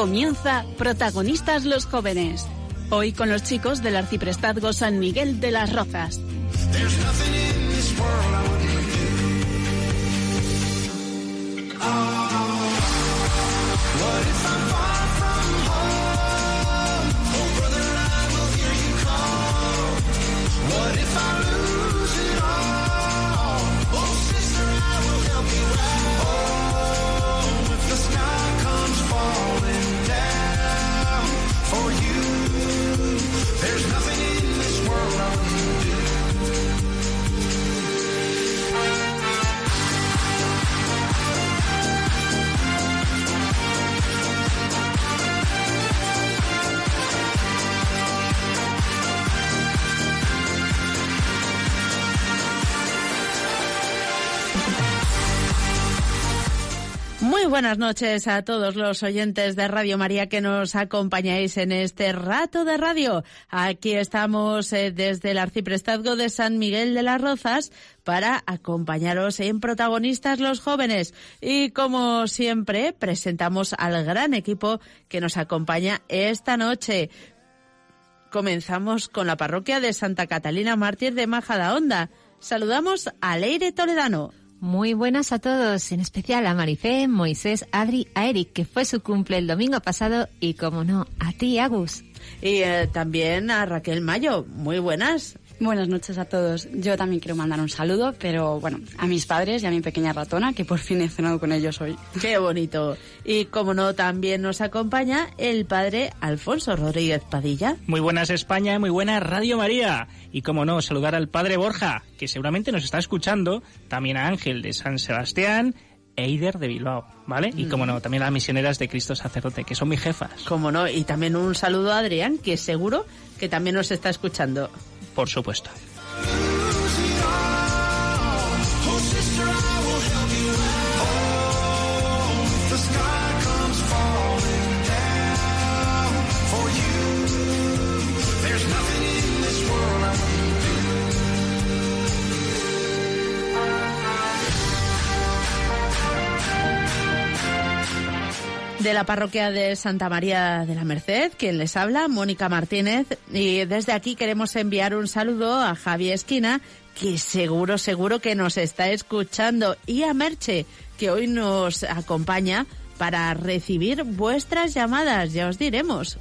Comienza Protagonistas los Jóvenes. Hoy con los chicos del Arciprestazgo San Miguel de las Rozas. Muy buenas noches a todos los oyentes de Radio María que nos acompañáis en este rato de radio. Aquí estamos eh, desde el Arciprestazgo de San Miguel de las Rozas para acompañaros en protagonistas los jóvenes. Y como siempre, presentamos al gran equipo que nos acompaña esta noche. Comenzamos con la parroquia de Santa Catalina Mártir de Majadahonda. Saludamos a Leire Toledano. Muy buenas a todos, en especial a Marifé, Moisés, Adri, a Eric, que fue su cumple el domingo pasado, y como no, a ti, Agus. Y eh, también a Raquel Mayo. Muy buenas. Buenas noches a todos. Yo también quiero mandar un saludo, pero bueno, a mis padres y a mi pequeña ratona, que por fin he cenado con ellos hoy. Qué bonito. Y como no, también nos acompaña el padre Alfonso Rodríguez Padilla. Muy buenas España, muy buena Radio María. Y como no, saludar al padre Borja, que seguramente nos está escuchando, también a Ángel de San Sebastián, Eider de Bilbao, ¿vale? Y como no, también a las misioneras de Cristo Sacerdote, que son mis jefas. Como no, y también un saludo a Adrián, que seguro que también nos está escuchando. Por supuesto. De la parroquia de Santa María de la Merced, quien les habla, Mónica Martínez. Y desde aquí queremos enviar un saludo a Javi Esquina, que seguro, seguro que nos está escuchando. Y a Merche, que hoy nos acompaña para recibir vuestras llamadas. Ya os diremos.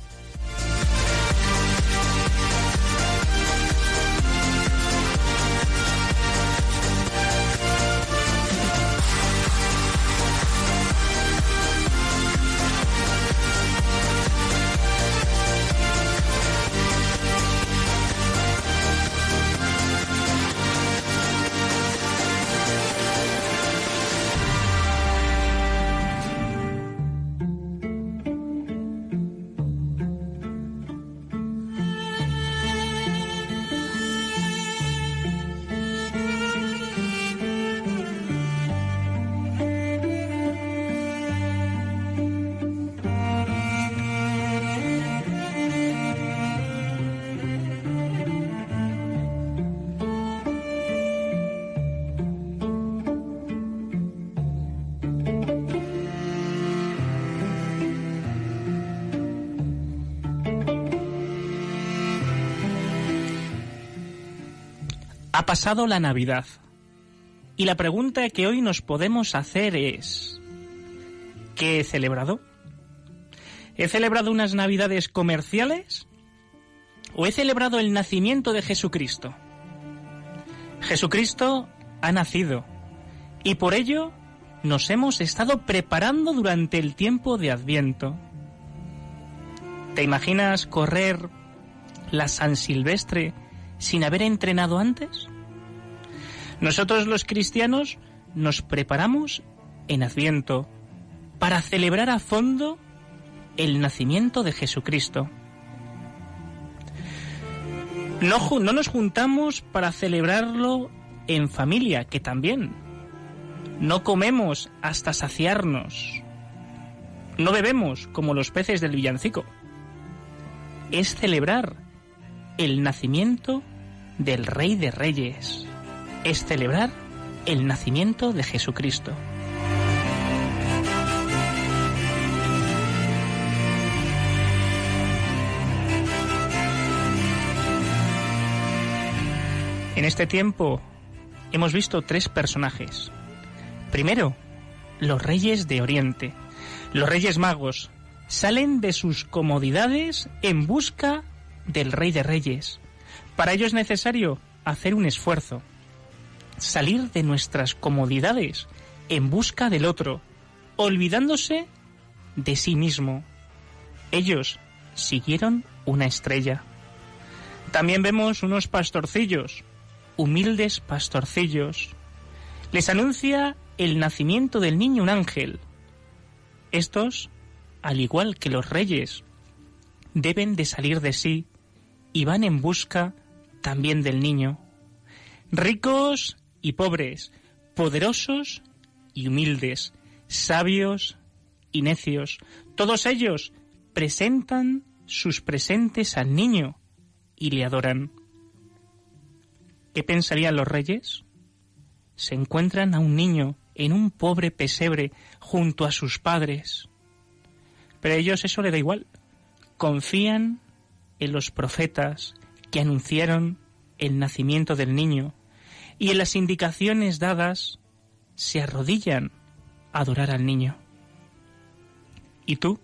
Ha pasado la Navidad. Y la pregunta que hoy nos podemos hacer es, ¿qué he celebrado? ¿He celebrado unas Navidades comerciales? ¿O he celebrado el nacimiento de Jesucristo? Jesucristo ha nacido y por ello nos hemos estado preparando durante el tiempo de Adviento. ¿Te imaginas correr la San Silvestre sin haber entrenado antes? Nosotros los cristianos nos preparamos en Adviento para celebrar a fondo el nacimiento de Jesucristo. No, no nos juntamos para celebrarlo en familia, que también. No comemos hasta saciarnos. No bebemos como los peces del villancico. Es celebrar el nacimiento del Rey de Reyes. Es celebrar el nacimiento de Jesucristo. En este tiempo hemos visto tres personajes. Primero, los reyes de Oriente. Los reyes magos salen de sus comodidades en busca del rey de reyes. Para ello es necesario hacer un esfuerzo, salir de nuestras comodidades en busca del otro, olvidándose de sí mismo. Ellos siguieron una estrella. También vemos unos pastorcillos, humildes pastorcillos. Les anuncia el nacimiento del niño un ángel. Estos, al igual que los reyes, deben de salir de sí y van en busca también del niño. Ricos y pobres, poderosos y humildes, sabios y necios, todos ellos presentan sus presentes al niño y le adoran. ¿Qué pensarían los reyes? Se encuentran a un niño en un pobre pesebre junto a sus padres. Pero a ellos eso le da igual. Confían en los profetas que anunciaron el nacimiento del niño y en las indicaciones dadas se arrodillan a adorar al niño. ¿Y tú?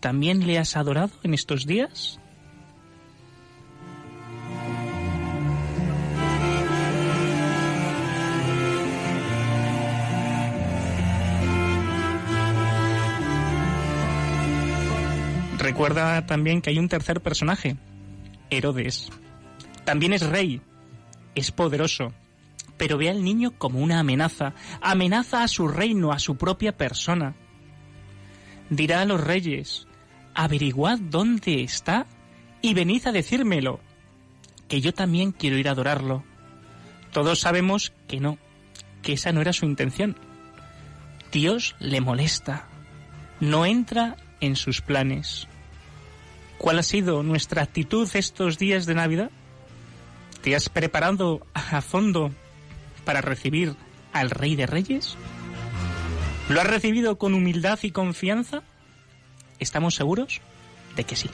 ¿También le has adorado en estos días? Recuerda también que hay un tercer personaje, Herodes. También es rey, es poderoso, pero ve al niño como una amenaza, amenaza a su reino, a su propia persona. Dirá a los reyes, averiguad dónde está y venid a decírmelo, que yo también quiero ir a adorarlo. Todos sabemos que no, que esa no era su intención. Dios le molesta, no entra en sus planes. ¿Cuál ha sido nuestra actitud estos días de Navidad? ¿Te has preparado a fondo para recibir al Rey de Reyes? ¿Lo has recibido con humildad y confianza? ¿Estamos seguros de que sí?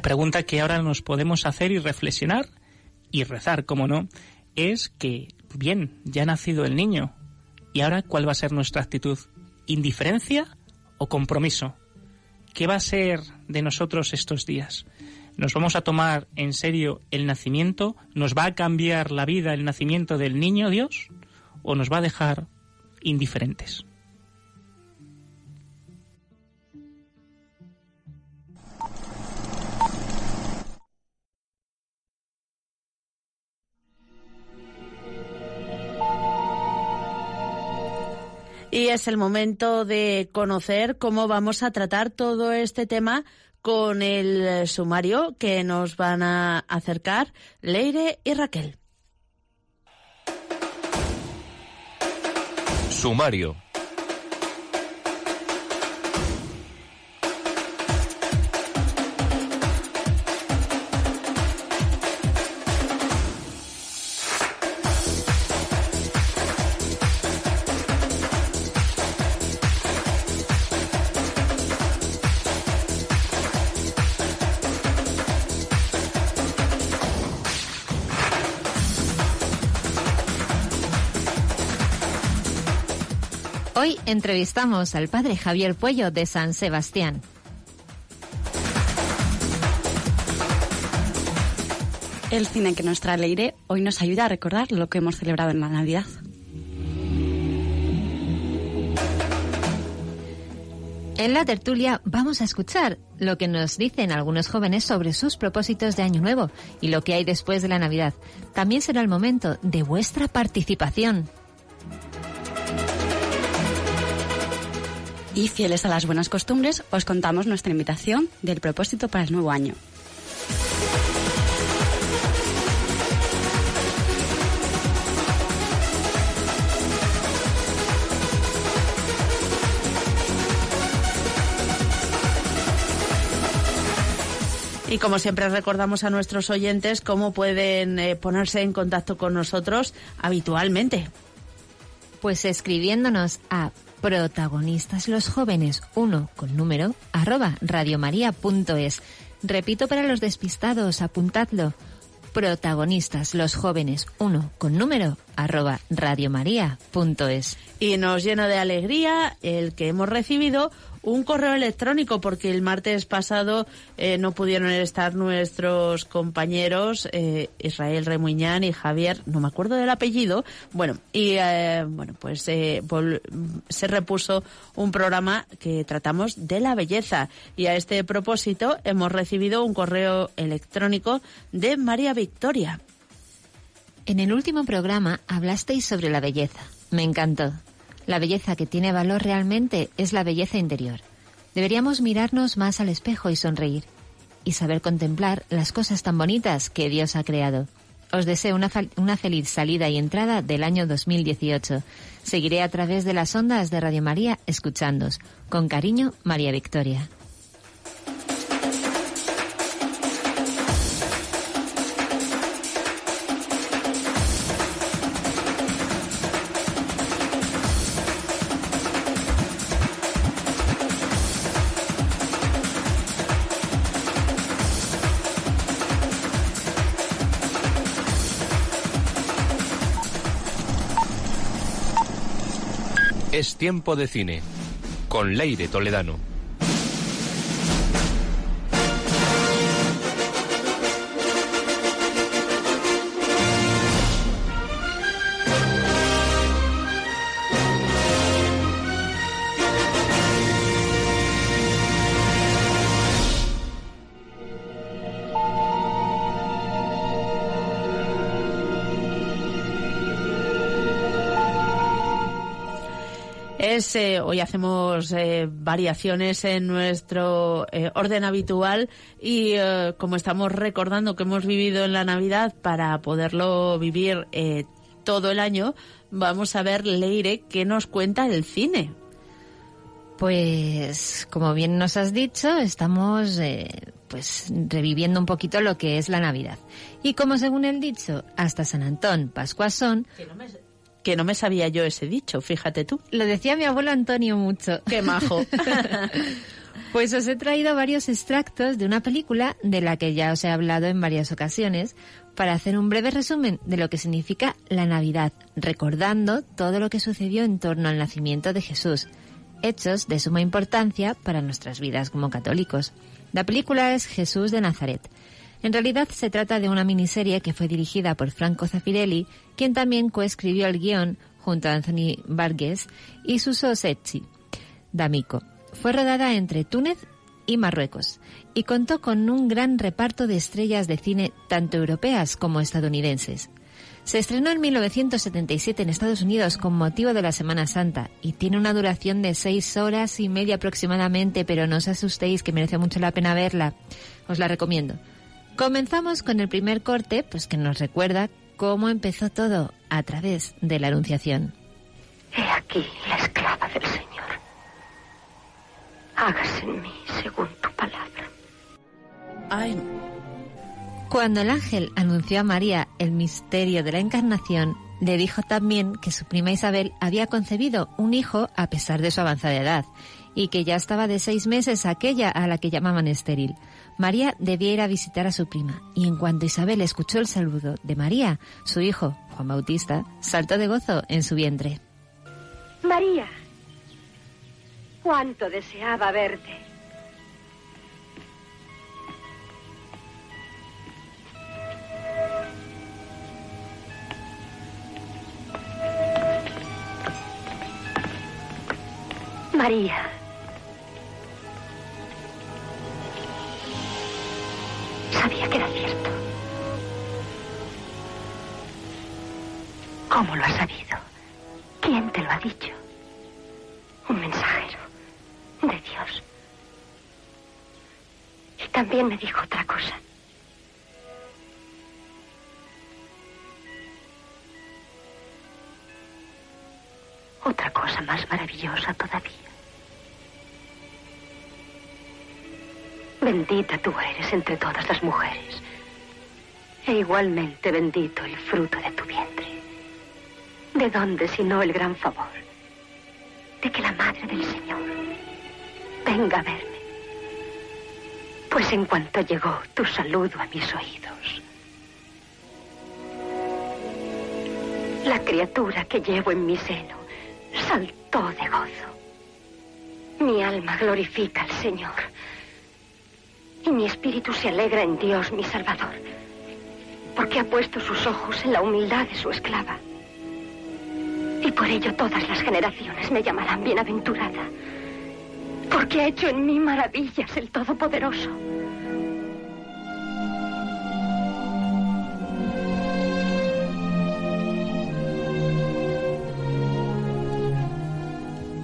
La pregunta que ahora nos podemos hacer y reflexionar y rezar, como no, es que, bien, ya ha nacido el niño. ¿Y ahora cuál va a ser nuestra actitud? ¿Indiferencia o compromiso? ¿Qué va a ser de nosotros estos días? ¿Nos vamos a tomar en serio el nacimiento? ¿Nos va a cambiar la vida el nacimiento del niño Dios? ¿O nos va a dejar indiferentes? Y es el momento de conocer cómo vamos a tratar todo este tema con el sumario que nos van a acercar Leire y Raquel. Sumario. Entrevistamos al padre Javier Puello de San Sebastián. El cine que nos trae Leire hoy nos ayuda a recordar lo que hemos celebrado en la Navidad. En la tertulia vamos a escuchar lo que nos dicen algunos jóvenes sobre sus propósitos de Año Nuevo y lo que hay después de la Navidad. También será el momento de vuestra participación. Y fieles a las buenas costumbres, os contamos nuestra invitación del propósito para el nuevo año. Y como siempre recordamos a nuestros oyentes cómo pueden eh, ponerse en contacto con nosotros habitualmente. Pues escribiéndonos a protagonistas los jóvenes 1 con número arroba radiomaria.es. Repito para los despistados, apuntadlo. Protagonistas los jóvenes 1 con número arroba radiomaria.es. Y nos llena de alegría el que hemos recibido un correo electrónico porque el martes pasado eh, no pudieron estar nuestros compañeros eh, Israel Remuñán y Javier, no me acuerdo del apellido, bueno, y eh, bueno, pues eh, se repuso un programa que tratamos de la belleza y a este propósito hemos recibido un correo electrónico de María Victoria. En el último programa hablasteis sobre la belleza. Me encantó. La belleza que tiene valor realmente es la belleza interior. Deberíamos mirarnos más al espejo y sonreír. Y saber contemplar las cosas tan bonitas que Dios ha creado. Os deseo una, feliz salida y entrada del año 2018. Seguiré a través de las ondas de Radio María escuchándos. Con cariño, María Victoria. Tiempo de cine. Con Leire Toledano. Eh, hoy hacemos eh, variaciones en nuestro eh, orden habitual y como estamos recordando que hemos vivido en la Navidad para poderlo vivir todo el año, vamos a ver, Leire, qué nos cuenta el cine. Pues, como bien nos has dicho, estamos pues reviviendo un poquito lo que es la Navidad. Y como según el dicho, hasta San Antón, Pascuas son, Que no me sabía yo ese dicho, fíjate tú. lo decía mi abuelo Antonio mucho. Qué majo. Pues os he traído varios extractos de una película de la que ya os he hablado en varias ocasiones para hacer un breve resumen de lo que significa la Navidad, recordando todo lo que sucedió en torno al nacimiento de Jesús, hechos de suma importancia para nuestras vidas como católicos. La película es Jesús de Nazaret. En realidad se trata de una miniserie que fue dirigida por Franco Zafirelli, quien también coescribió el guion junto a Anthony Vargas y Suso Secchi. D'Amico. Fue rodada entre Túnez y Marruecos y contó con un gran reparto de estrellas de cine tanto europeas como estadounidenses. Se estrenó en 1977 en Estados Unidos con motivo de la Semana Santa y tiene una duración de seis horas y media aproximadamente, pero no os asustéis que merece mucho la pena verla. Os la recomiendo. Comenzamos con el primer corte, pues que nos recuerda cómo empezó todo a través de la Anunciación. He aquí la esclava del Señor. Hágase en mí según tu palabra. Ay, Cuando el ángel anunció a María el misterio de la encarnación, le dijo también que su prima Isabel había concebido un hijo a pesar de su avanzada edad y que ya estaba de seis meses aquella a la que llamaban estéril. María debía ir a visitar a su prima y en cuanto Isabel escuchó el saludo de María, su hijo, Juan Bautista, saltó de gozo en su vientre. María, Cuánto deseaba verte. María. Sabía que era cierto. ¿Cómo lo has sabido? ¿Quién te lo ha dicho? Un mensajero de Dios. Y también me dijo otra cosa. Otra cosa más maravillosa todavía. Bendita tú eres entre todas las mujeres. E igualmente bendito el fruto de tu vientre. ¿De dónde sino el gran favor? De que la Madre del Señor venga a verme. Pues en cuanto llegó tu saludo a mis oídos, la criatura que llevo en mi seno saltó de gozo. Mi alma glorifica al Señor y mi espíritu se alegra en Dios, mi Salvador, porque ha puesto sus ojos en la humildad de su esclava. Y por ello todas las generaciones me llamarán bienaventurada, porque ha hecho en mí maravillas el Todopoderoso.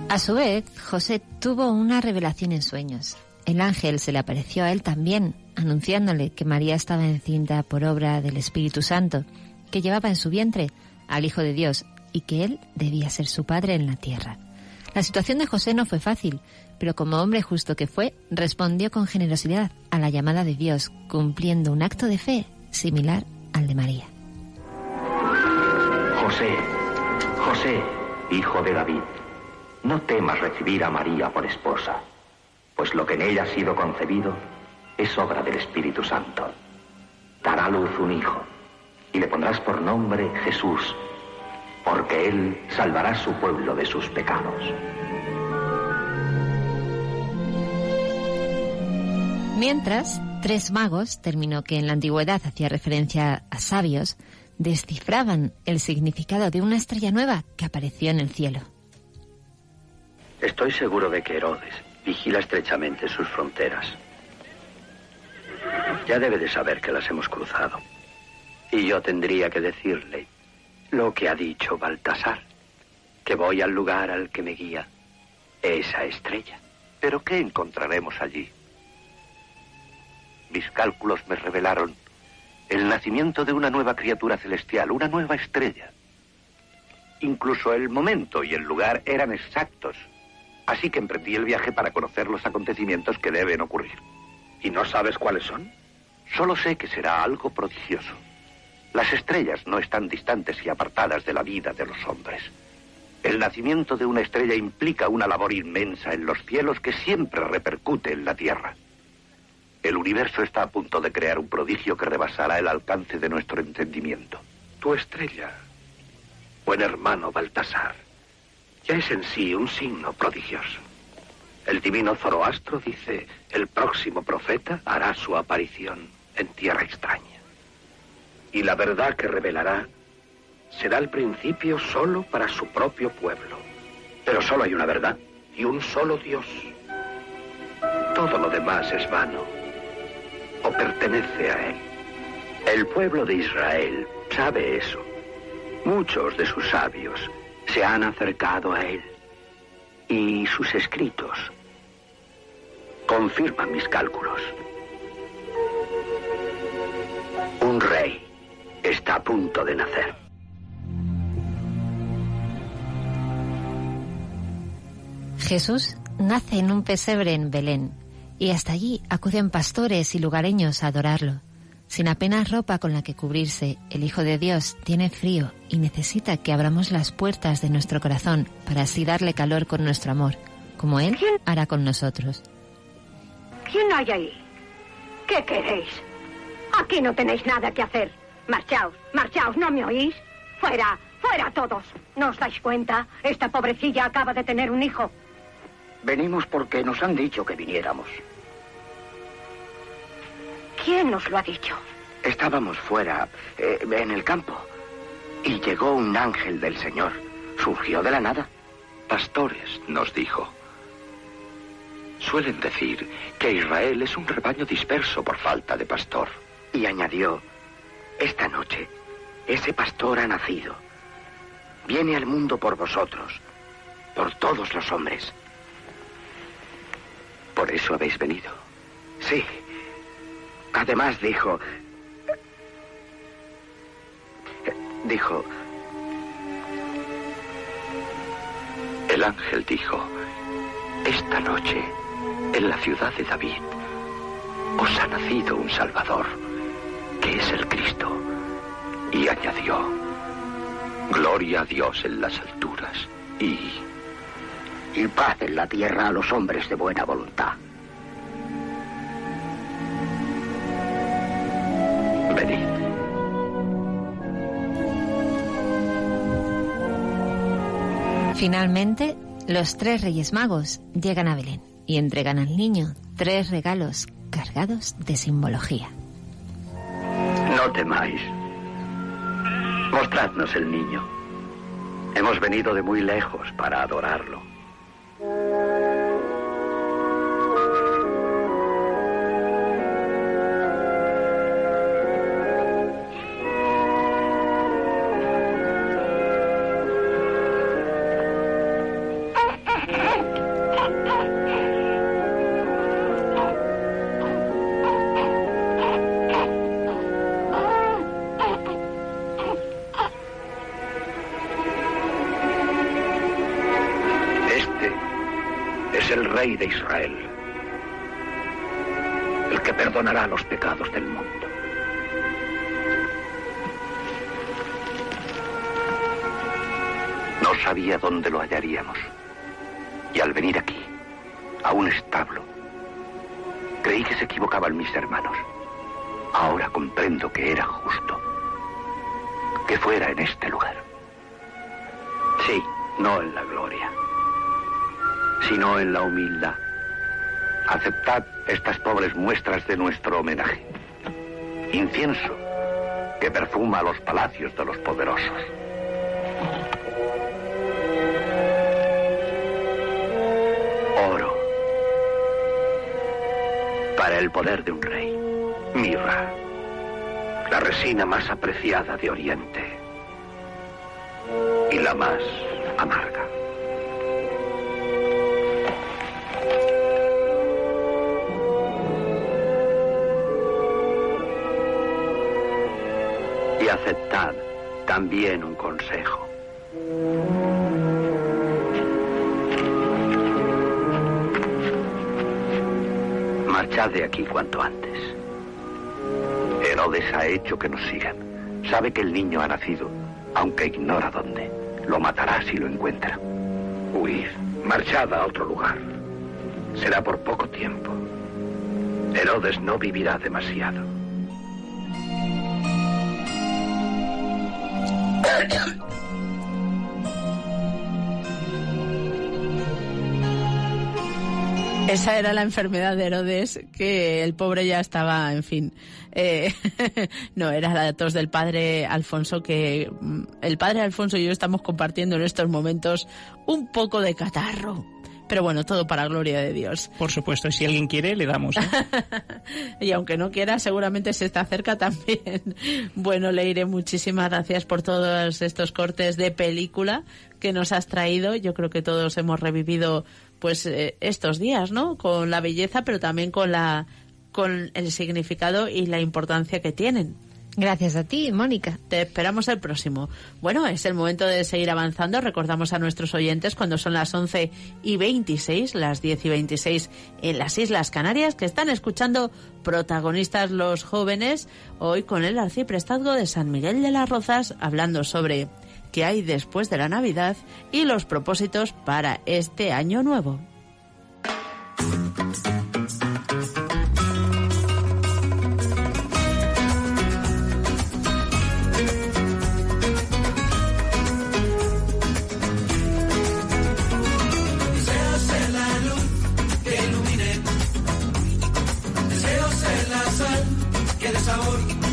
A su vez, José tuvo una revelación en sueños. El ángel se le apareció a él también, anunciándole que María estaba encinta por obra del Espíritu Santo, que llevaba en su vientre al Hijo de Dios y que él debía ser su padre en la tierra. La situación de José no fue fácil, pero como hombre justo que fue, respondió con generosidad a la llamada de Dios, cumpliendo un acto de fe similar al de María. José, José, hijo de David, no temas recibir a María por esposa, pues lo que en ella ha sido concebido es obra del Espíritu Santo. Dará a luz un hijo y le pondrás por nombre Jesús, porque él salvará a su pueblo de sus pecados. Mientras, tres magos, término que en la antigüedad hacía referencia a sabios, descifraban el significado de una estrella nueva que apareció en el cielo. Estoy seguro de que Herodes vigila estrechamente sus fronteras. Ya debe de saber que las hemos cruzado. Y yo tendría que decirle lo que ha dicho Baltasar, que voy al lugar al que me guía esa estrella. ¿Pero qué encontraremos allí? Mis cálculos me revelaron el nacimiento de una nueva criatura celestial, una nueva estrella. Incluso el momento y el lugar eran exactos. Así que emprendí el viaje para conocer los acontecimientos que deben ocurrir. ¿Y no sabes cuáles son? Solo sé que será algo prodigioso. Las estrellas no están distantes y apartadas de la vida de los hombres. El nacimiento de una estrella implica una labor inmensa en los cielos que siempre repercute en la tierra. El universo está a punto de crear un prodigio que rebasará el alcance de nuestro entendimiento. Tu estrella, buen hermano Baltasar, ya es en sí un signo prodigioso. El divino Zoroastro dice, el próximo profeta hará su aparición en tierra extraña. Y la verdad que revelará será el principio solo para su propio pueblo. Pero solo hay una verdad y un solo Dios. Todo lo demás es vano o pertenece a Él. El pueblo de Israel sabe eso. Muchos de sus sabios se han acercado a Él y sus escritos confirman mis cálculos. Un rey está a punto de nacer. Jesús nace en un pesebre en Belén y hasta allí acuden pastores y lugareños a adorarlo. Sin apenas ropa con la que cubrirse, el Hijo de Dios tiene frío y necesita que abramos las puertas de nuestro corazón para así darle calor con nuestro amor, como Él hará con nosotros. ¿Quién hay ahí? ¿Qué queréis? Aquí no tenéis nada que hacer. Marchaos, marchaos, ¿no me oís? Fuera, fuera todos. ¿No os dais cuenta? Esta pobrecilla acaba de tener un hijo. Venimos porque nos han dicho que viniéramos. ¿Quién nos lo ha dicho? Estábamos fuera, eh, en el campo, y llegó un ángel del Señor. Surgió de la nada. Pastores, nos dijo. Suelen decir que Israel es un rebaño disperso por falta de pastor. Y añadió, esta noche ese pastor ha nacido. Viene al mundo por vosotros, por todos los hombres. ¿Por eso habéis venido? Sí. Además dijo... Dijo, El ángel dijo, esta noche, en la ciudad de David, os ha nacido un Salvador, que es el Cristo. Y añadió, Gloria a Dios en las alturas y... y paz en la tierra a los hombres de buena voluntad. Finalmente, los tres reyes magos llegan a Belén y entregan al niño tres regalos cargados de simbología. No temáis. Mostradnos el niño. Hemos venido de muy lejos para adorarlo. De Israel, el que perdonará los pecados del mundo. No sabía dónde lo hallaríamos. Y al venir aquí, a un establo, creí que se equivocaban mis hermanos. Ahora comprendo que era justo que fuera en este lugar. Sí, no en la sino en la humildad. Aceptad estas pobres muestras de nuestro homenaje. Incienso que perfuma los palacios de los poderosos. Oro para el poder de un rey. Mirra, la resina más apreciada de Oriente y la más aceptad también un consejo. Marchad de aquí cuanto antes. Herodes ha hecho que nos sigan. Sabe que el niño ha nacido, aunque ignora dónde. Lo matará si lo encuentra. Huid, marchad a otro lugar. Será por poco tiempo. Herodes no vivirá demasiado. Esa era la enfermedad de Herodes, que el pobre ya estaba, en fin. eh, no, era la tos del padre Alfonso, que mm, el padre Alfonso y yo estamos compartiendo en estos momentos un poco de catarro. Pero bueno, todo para gloria de Dios. Por supuesto, si alguien quiere, le damos. ¿eh? Y aunque no quiera, seguramente se está cerca también. Bueno, Leire, muchísimas gracias por todos estos cortes de película que nos has traído. Yo creo que todos hemos revivido pues eh, estos días, ¿no? Con la belleza, pero también con la con el significado y la importancia que tienen. Gracias a ti, Mónica. Te esperamos el próximo. Bueno, es el momento de seguir avanzando. Recordamos a nuestros oyentes cuando son las 11 y 26, las 10 y 26 en las Islas Canarias, que están escuchando protagonistas los jóvenes, hoy con el arciprestazgo de San Miguel de las Rozas, hablando sobre qué hay después de la Navidad y los propósitos para este año nuevo. que de sabor.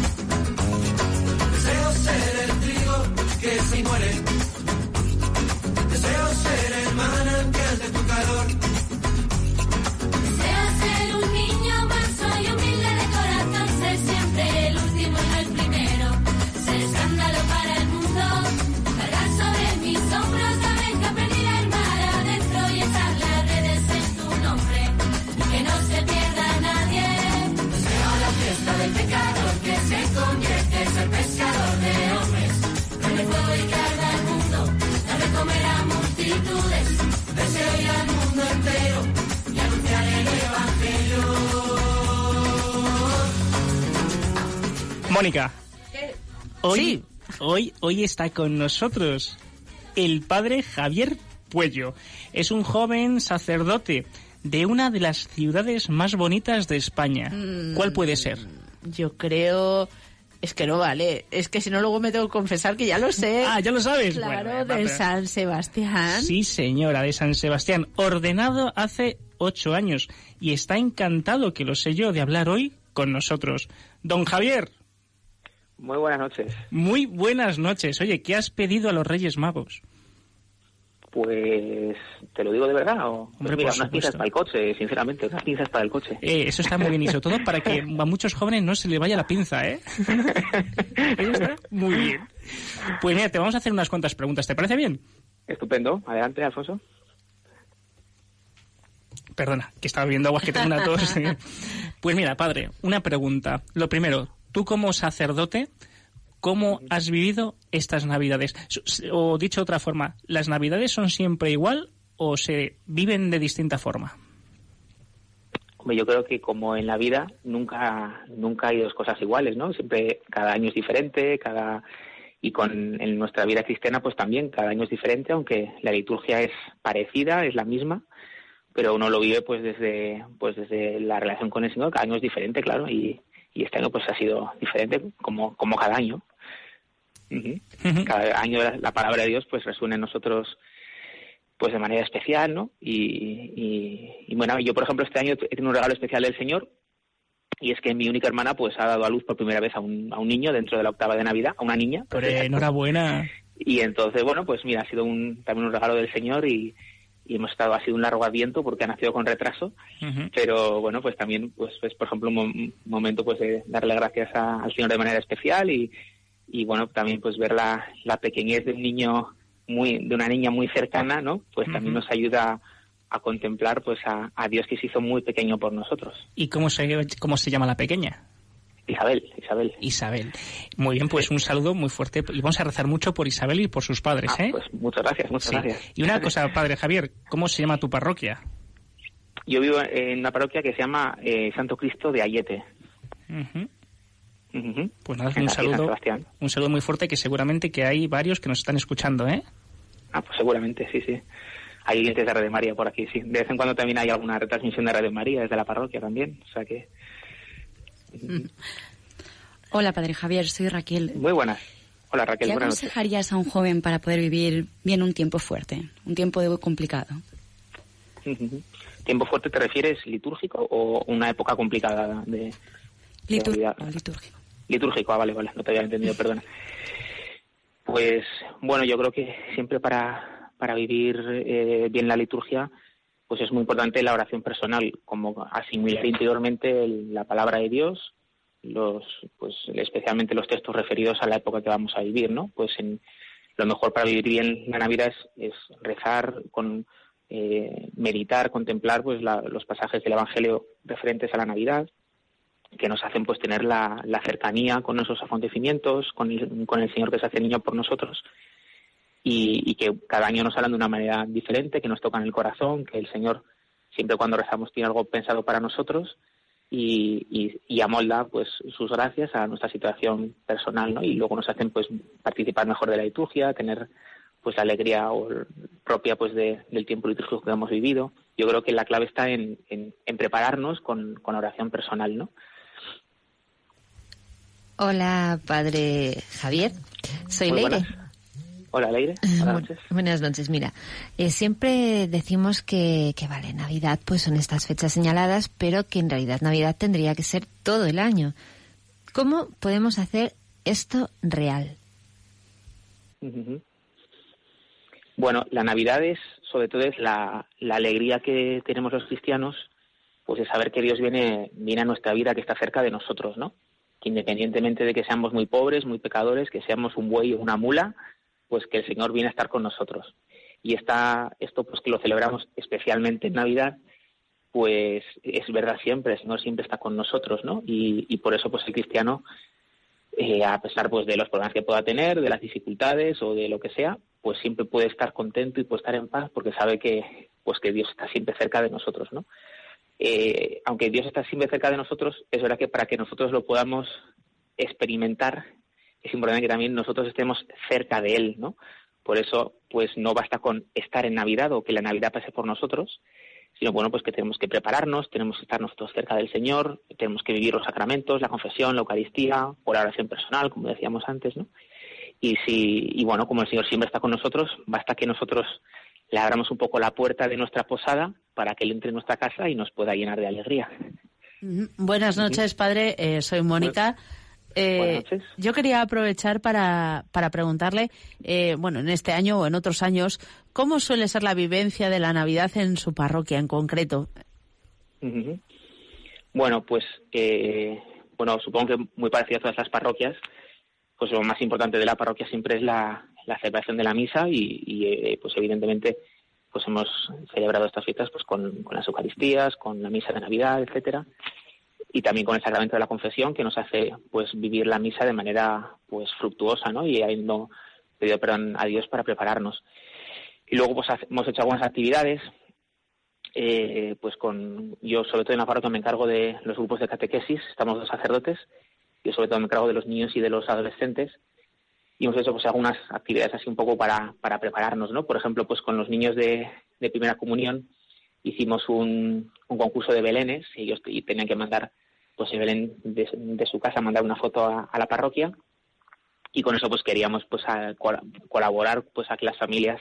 Mónica, hoy, hoy, hoy está con nosotros el padre Javier Puello. Es un joven sacerdote de una de las ciudades más bonitas de España. ¿Cuál puede ser? Yo creo... Es que no vale. Es que si no, luego me tengo que confesar que ya lo sé. Ah, ya lo sabes. Claro, Bueno, va, de pero- San Sebastián. Sí, señora, de San Sebastián, ordenado hace ocho años y está encantado que lo sé yo de hablar hoy con nosotros. Don Javier, Muy buenas noches. muy buenas noches. Oye, ¿qué has pedido a los Reyes Magos? Pues, ¿te lo digo de verdad? O, pues Hombre, mira, unas pinzas para el coche, sinceramente, unas pinzas para el coche. Eh, eso está muy bien y sobre todo para que a muchos jóvenes no se le vaya la pinza, ¿eh? Eso está muy bien. Pues mira, te vamos a hacer unas cuantas preguntas. ¿Te parece bien? Estupendo. Adelante, Alfonso. Perdona, que estaba bebiendo agua, que tengo una tos. Pues mira, padre, una pregunta. Lo primero, tú como sacerdote, ¿cómo has vivido estas Navidades? O dicho de otra forma, ¿las Navidades son siempre igual o se viven de distinta forma? Yo creo que como en la vida nunca nunca hay dos cosas iguales, ¿no? Siempre cada año es diferente, cada y con en nuestra vida cristiana pues también cada año es diferente, aunque la liturgia es parecida, es la misma, pero uno lo vive pues desde pues desde la relación con el Señor, cada año es diferente, claro, y, y este año pues ha sido diferente como como cada año. Cada año la, la palabra de Dios pues resuena en nosotros pues de manera especial, ¿no? Y, y- y, bueno, yo por ejemplo este año he tenido un regalo especial del Señor y es que mi única hermana pues ha dado a luz por primera vez a un, a un niño dentro de la octava de Navidad, a una niña. Hombre, enhorabuena. Y entonces, bueno, pues mira, ha sido un, también un regalo del Señor y, y hemos estado, ha sido un largo adviento porque ha nacido con retraso, pero bueno, pues también, pues, pues por ejemplo, un, mo- un momento pues de darle gracias a- al Señor de manera especial y, y bueno, también pues ver la, la pequeñez de un niño muy, de una niña muy cercana, ¿no? Pues también nos ayuda a contemplar pues a, a Dios que se hizo muy pequeño por nosotros. ¿Y cómo se, cómo se llama la pequeña? Isabel, Isabel. Isabel. Muy bien, pues un saludo muy fuerte y vamos a rezar mucho por Isabel y por sus padres, ¿eh? Pues muchas gracias, muchas Sí. gracias. Y una cosa, padre Javier, ¿cómo se llama tu parroquia? Yo vivo en una parroquia que se llama eh, Santo Cristo de Ayete. Ujú. Pues nada, un saludo, un saludo muy fuerte que seguramente que hay varios que nos están escuchando, ¿eh? Ah, pues seguramente, sí, sí. Hay oyentes de Radio María por aquí, sí. De vez en cuando también hay alguna retransmisión de Radio María desde la parroquia también. O sea que, Hola, Padre Javier, soy Raquel. muy buenas. Hola Raquel, ¿Qué aconsejarías a un joven para poder vivir bien un tiempo fuerte, un tiempo de- complicado? ¿Tiempo fuerte te refieres litúrgico o una época complicada de, Navidad? litúrgico. Litúrgico, ah, vale, vale, no te había entendido, perdona. Pues bueno, yo creo que siempre para, para vivir eh, bien la liturgia, pues es muy importante la oración personal, como asimilar interiormente la palabra de Dios, los, pues especialmente los textos referidos a la época que vamos a vivir, ¿no? Pues en, lo mejor para vivir bien la Navidad es, rezar, con eh, meditar, contemplar pues la- los pasajes del Evangelio referentes a la Navidad, que nos hacen pues tener la, cercanía con esos acontecimientos, con el, con el Señor que se hace niño por nosotros y, y que cada año nos hablan de una manera diferente, que nos tocan el corazón, que el Señor siempre cuando rezamos tiene algo pensado para nosotros y, y, y amolda pues sus gracias a nuestra situación personal, ¿no? Y luego nos hacen pues participar mejor de la liturgia, tener pues la alegría o propia pues de- del tiempo litúrgico que hemos vivido. Yo creo que la clave está en, en, en prepararnos con, con oración personal, ¿no? Hola, padre Javier. Soy Muy Leire. buenas. Hola, Leire. Buenas noches. Buenas noches. Mira, eh, siempre decimos que, que, vale, Navidad pues son estas fechas señaladas, pero que en realidad Navidad tendría que ser todo el año. ¿Cómo podemos hacer esto real? Bueno, la Navidad es, sobre todo, es la, la alegría que tenemos los cristianos, pues de saber que Dios viene, viene a nuestra vida, que está cerca de nosotros, ¿no? Que independientemente de que seamos muy pobres, muy pecadores, que seamos un buey o una mula, pues que el Señor viene a estar con nosotros. Y está, esto, pues que lo celebramos especialmente en Navidad, pues es verdad siempre, el Señor siempre está con nosotros, ¿no? Y, por eso, pues el cristiano eh, a pesar pues de los problemas que pueda tener, de las dificultades o de lo que sea, pues siempre puede estar contento y puede estar en paz porque sabe que pues que Dios está siempre cerca de nosotros, ¿no? Eh, aunque Dios está siempre cerca de nosotros, es verdad que para que nosotros lo podamos experimentar, es importante que también nosotros estemos cerca de Él, ¿no? Por eso, pues no basta con estar en Navidad o que la Navidad pase por nosotros, sino bueno, pues que tenemos que prepararnos, tenemos que estar nosotros cerca del Señor, tenemos que vivir los sacramentos, la confesión, la Eucaristía, o la oración personal, como decíamos antes, ¿no? Y si, y bueno, como el Señor siempre está con nosotros, basta que nosotros le abramos un poco la puerta de nuestra posada para que Él entre en nuestra casa y nos pueda llenar de alegría. Buenas noches, padre. Eh, soy Mónica. Eh. Yo quería aprovechar para, para preguntarle, eh, bueno, en este año o en otros años, ¿cómo suele ser la vivencia de la Navidad en su parroquia en concreto? Bueno, pues eh, bueno, supongo que muy parecido a todas las parroquias, pues lo más importante de la parroquia siempre es la, la celebración de la misa y, y, eh, pues evidentemente pues hemos celebrado estas fiestas pues con, con las Eucaristías, con la misa de Navidad, etcétera, y también con el sacramento de la confesión que nos hace pues vivir la misa de manera pues fructuosa, ¿no? Y habiendo pedido perdón a Dios para prepararnos. Y luego pues hemos hecho algunas actividades eh, pues con yo sobre todo en la parroquia me encargo de los grupos de catequesis, estamos dos sacerdotes, yo sobre todo me encargo de los niños y de los adolescentes y hemos hecho pues algunas actividades así un poco para, para prepararnos, ¿no? Por ejemplo, pues con los niños de, de primera comunión hicimos un, un concurso de belenes y ellos y tenían que mandar pues el belén de, de su casa mandar una foto a, la parroquia y con eso pues queríamos pues a- col- colaborar pues a que las familias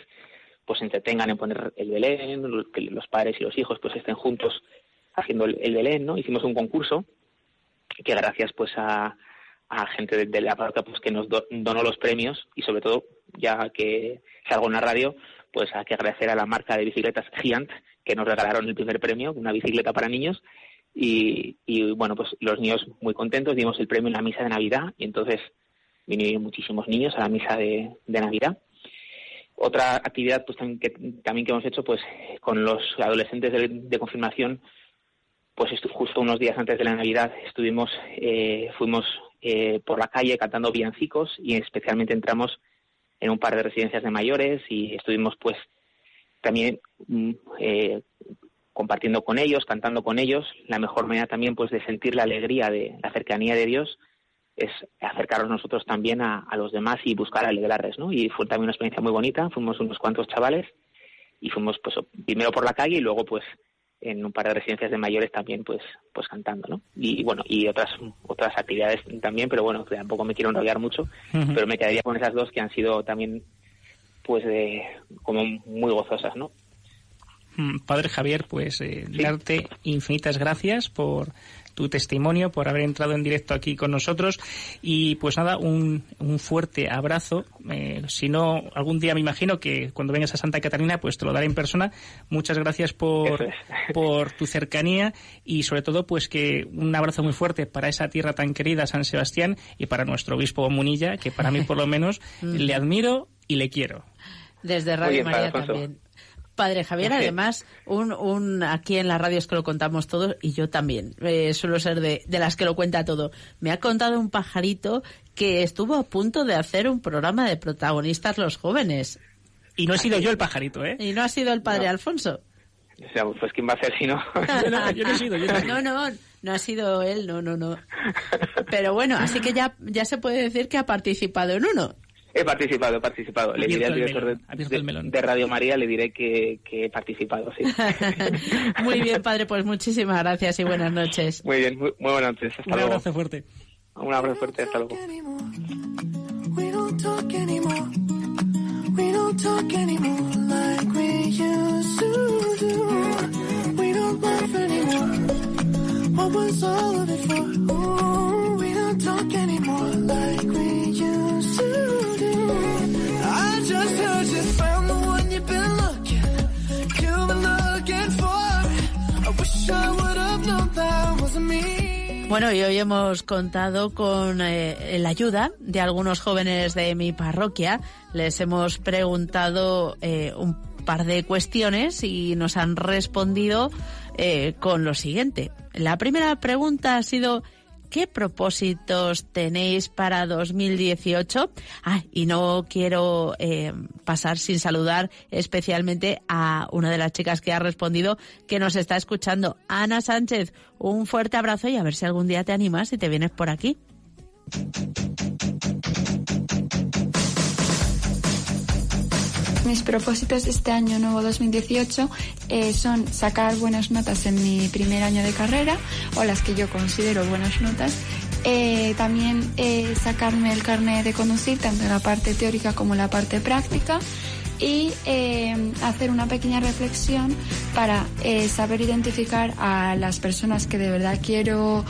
pues se entretengan en poner el Belén, que los padres y los hijos pues estén juntos haciendo el, el Belén, ¿no? Hicimos un concurso que gracias pues a, a gente de, la parroquia pues que nos do- donó los premios y sobre todo ya que salgo en la radio pues hay que agradecer a la marca de bicicletas Giant que nos regalaron el primer premio, una bicicleta para niños y, y bueno pues los niños muy contentos dimos el premio en la misa de Navidad y entonces vinieron muchísimos niños a la misa de, de Navidad. Otra actividad pues también que, también que hemos hecho pues con los adolescentes de, confirmación pues justo unos días antes de la Navidad estuvimos eh, fuimos eh, por la calle cantando villancicos y especialmente entramos en un par de residencias de mayores y estuvimos pues también mm, eh, compartiendo con ellos, cantando con ellos. La mejor manera también pues de sentir la alegría de la cercanía de Dios es acercarnos nosotros también a, a los demás y buscar alegrarles, ¿no? Y fue también una experiencia muy bonita. Fuimos unos cuantos chavales y fuimos pues primero por la calle y luego pues en un par de residencias de mayores también pues pues cantando, ¿no? Y bueno, y otras otras actividades también, pero bueno, tampoco me quiero enrollar mucho, pero me quedaría con esas dos que han sido también pues de como muy gozosas, ¿no? Mm, Padre Javier, pues eh, darte infinitas gracias por tu testimonio, por haber entrado en directo aquí con nosotros y pues nada, un, un fuerte abrazo. Eh, si no, algún día me imagino que cuando vengas a Santa Catalina pues te lo daré en persona. Muchas gracias por, es. por tu cercanía y sobre todo pues que un abrazo muy fuerte para esa tierra tan querida, San Sebastián, y para nuestro obispo Munilla, que para mí por lo menos le admiro y le quiero. Desde Radio María también. Padre Javier, además, un, un aquí en la radio es que lo contamos todos y yo también eh, suelo ser de, de las que lo cuenta todo. Me ha contado un pajarito que estuvo a punto de hacer un programa de protagonistas los jóvenes Y no he sido yo el pajarito, ¿eh? y no ha sido el padre No. Alfonso. O sea, pues quién va a ser si no. No, yo no he sido, yo no he sido. No, no, no ha sido él, no, no, no. Pero bueno, así que ya, ya se puede decir que ha participado en uno. He participado, he participado. Le diré al director melón, de, de- Radio María, le diré que, que he participado, sí. Muy bien, padre, pues muchísimas gracias y buenas noches. Muy bien, muy, muy buenas noches. Hasta Un luego. abrazo fuerte. Un abrazo fuerte, hasta luego. We don't talk anymore. We don't talk anymore like we used to do. We don't laugh anymore. What was all of it for? Ooh, we Bueno, y hoy hemos contado con eh, la ayuda de algunos jóvenes de mi parroquia. Les hemos preguntado eh, un par de cuestiones y nos han respondido eh, con lo siguiente. La primera pregunta ha sido ¿Qué propósitos tenéis para 2018? Ah, y no quiero eh, pasar sin saludar especialmente a una de las chicas que ha respondido que nos está escuchando, Ana Sánchez. Un fuerte abrazo y a ver si algún día te animas y te vienes por aquí. Mis propósitos este año nuevo 2018 eh, son sacar buenas notas en mi primer año de carrera o las que yo considero buenas notas. Eh, también eh, sacarme el carnet de conducir, tanto la parte teórica como la parte práctica. Y hacer una pequeña reflexión para saber identificar a las personas que de verdad quiero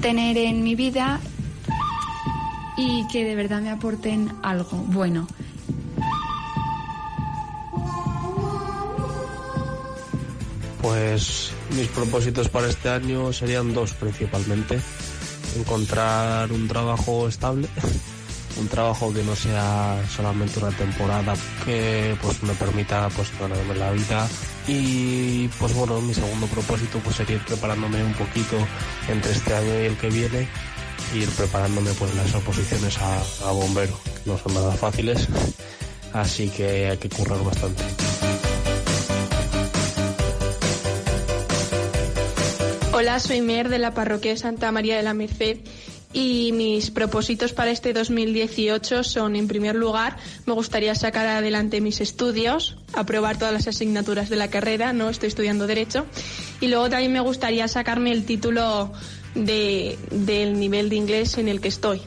tener en mi vida y que de verdad me aporten algo bueno. Pues mis propósitos para este año serían dos principalmente. Encontrar un trabajo estable, un trabajo que no sea solamente una temporada que pues me permita pues ganarme la vida y pues bueno mi segundo propósito pues sería ir preparándome un poquito entre este año y el que viene ir preparándome pues las oposiciones a, a bombero que no son nada fáciles así que hay que currar bastante. Hola, soy Mer de la parroquia de Santa María de la Merced y mis propósitos para este 2018 son, en primer lugar, me gustaría sacar adelante mis estudios, aprobar todas las asignaturas de la carrera, no estoy estudiando Derecho, y luego también me gustaría sacarme el título de, del nivel de inglés en el que estoy.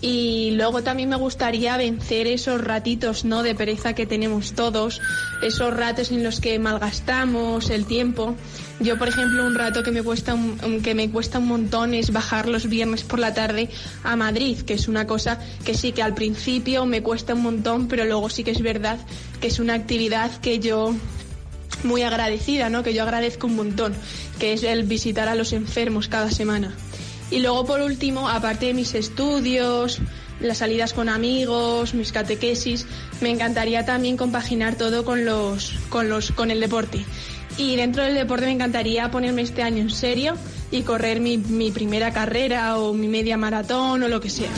Y luego también me gustaría vencer esos ratitos ¿no? de pereza que tenemos todos, esos ratos en los que malgastamos el tiempo. Yo, por ejemplo, un rato que me cuesta un, que me cuesta un montón es bajar los viernes por la tarde a Madrid, que es una cosa que sí que al principio me cuesta un montón, pero luego sí que es verdad que es una actividad que yo muy agradecida, ¿no? Que yo agradezco un montón, que es el visitar a los enfermos cada semana. Y luego, por último, aparte de mis estudios, las salidas con amigos, mis catequesis, me encantaría también compaginar todo con los, con los, con el deporte. Y dentro del deporte me encantaría ponerme este año en serio y correr mi, mi primera carrera o mi media maratón o lo que sea.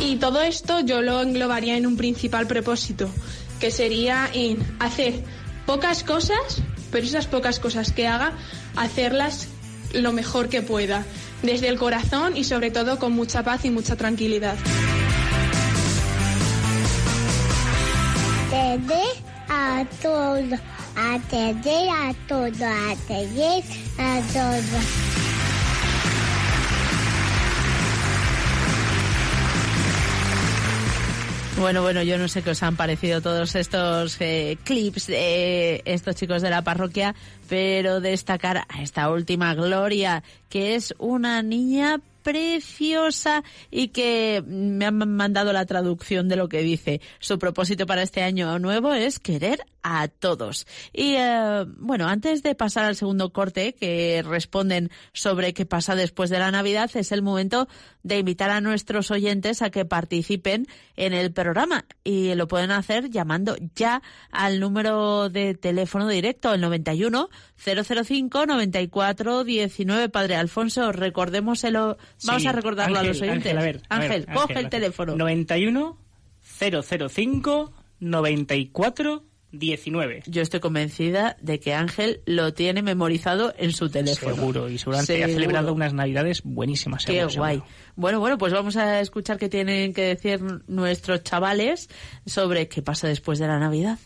Y todo esto yo lo englobaría en un principal propósito, que sería en hacer pocas cosas, pero esas pocas cosas que haga, hacerlas lo mejor que pueda, desde el corazón y sobre todo con mucha paz y mucha tranquilidad. A todo, a todo, a todo. Bueno, bueno, yo no sé qué os han parecido todos estos eh, clips de estos chicos de la parroquia, pero destacar a esta última Gloria, que es una niña preciosa y que me han mandado la traducción de lo que dice. Su propósito para este año nuevo es querer a todos. Y eh, bueno, antes de pasar al segundo corte, que responden sobre qué pasa después de la Navidad, es el momento de invitar a nuestros oyentes a que participen en el programa y lo pueden hacer llamando ya al número de teléfono directo, el 91 005 94 19. Padre Alfonso, recordémoselo. Vamos Sí, a recordarlo a Ángel, los oyentes. Ángel, a ver, a ver, Ángel, Ángel, coge el Ángel. teléfono. 91 005 94 19. Yo estoy convencida de que Ángel lo tiene memorizado en su teléfono. Seguro, y seguramente ha celebrado unas navidades buenísimas. Qué seguro, seguro. guay. Bueno, bueno, pues vamos a escuchar qué tienen que decir nuestros chavales sobre qué pasa después de la Navidad.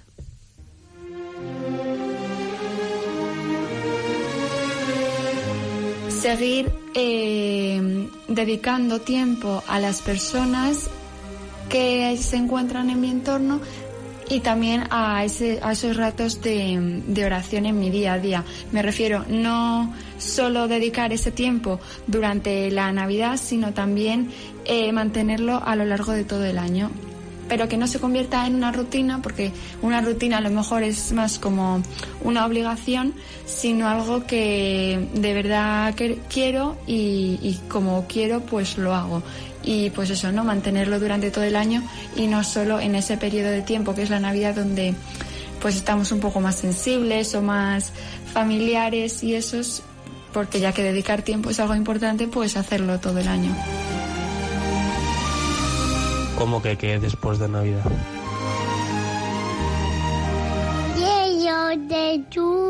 seguir eh, dedicando tiempo a las personas que se encuentran en mi entorno y también a, ese, a esos ratos de, oración en mi día a día. Me refiero no solo dedicar ese tiempo durante la Navidad, sino también eh, mantenerlo a lo largo de todo el año pero que no se convierta en una rutina, porque una rutina a lo mejor es más como una obligación, sino algo que de verdad quiero y como quiero pues lo hago. Y pues eso, ¿no? Mantenerlo durante todo el año y no solo en ese periodo de tiempo que es la Navidad donde pues estamos un poco más sensibles o más familiares y eso es porque ya que dedicar tiempo es algo importante, pues hacerlo todo el año. ¿Cómo que, que después de Navidad? de tú.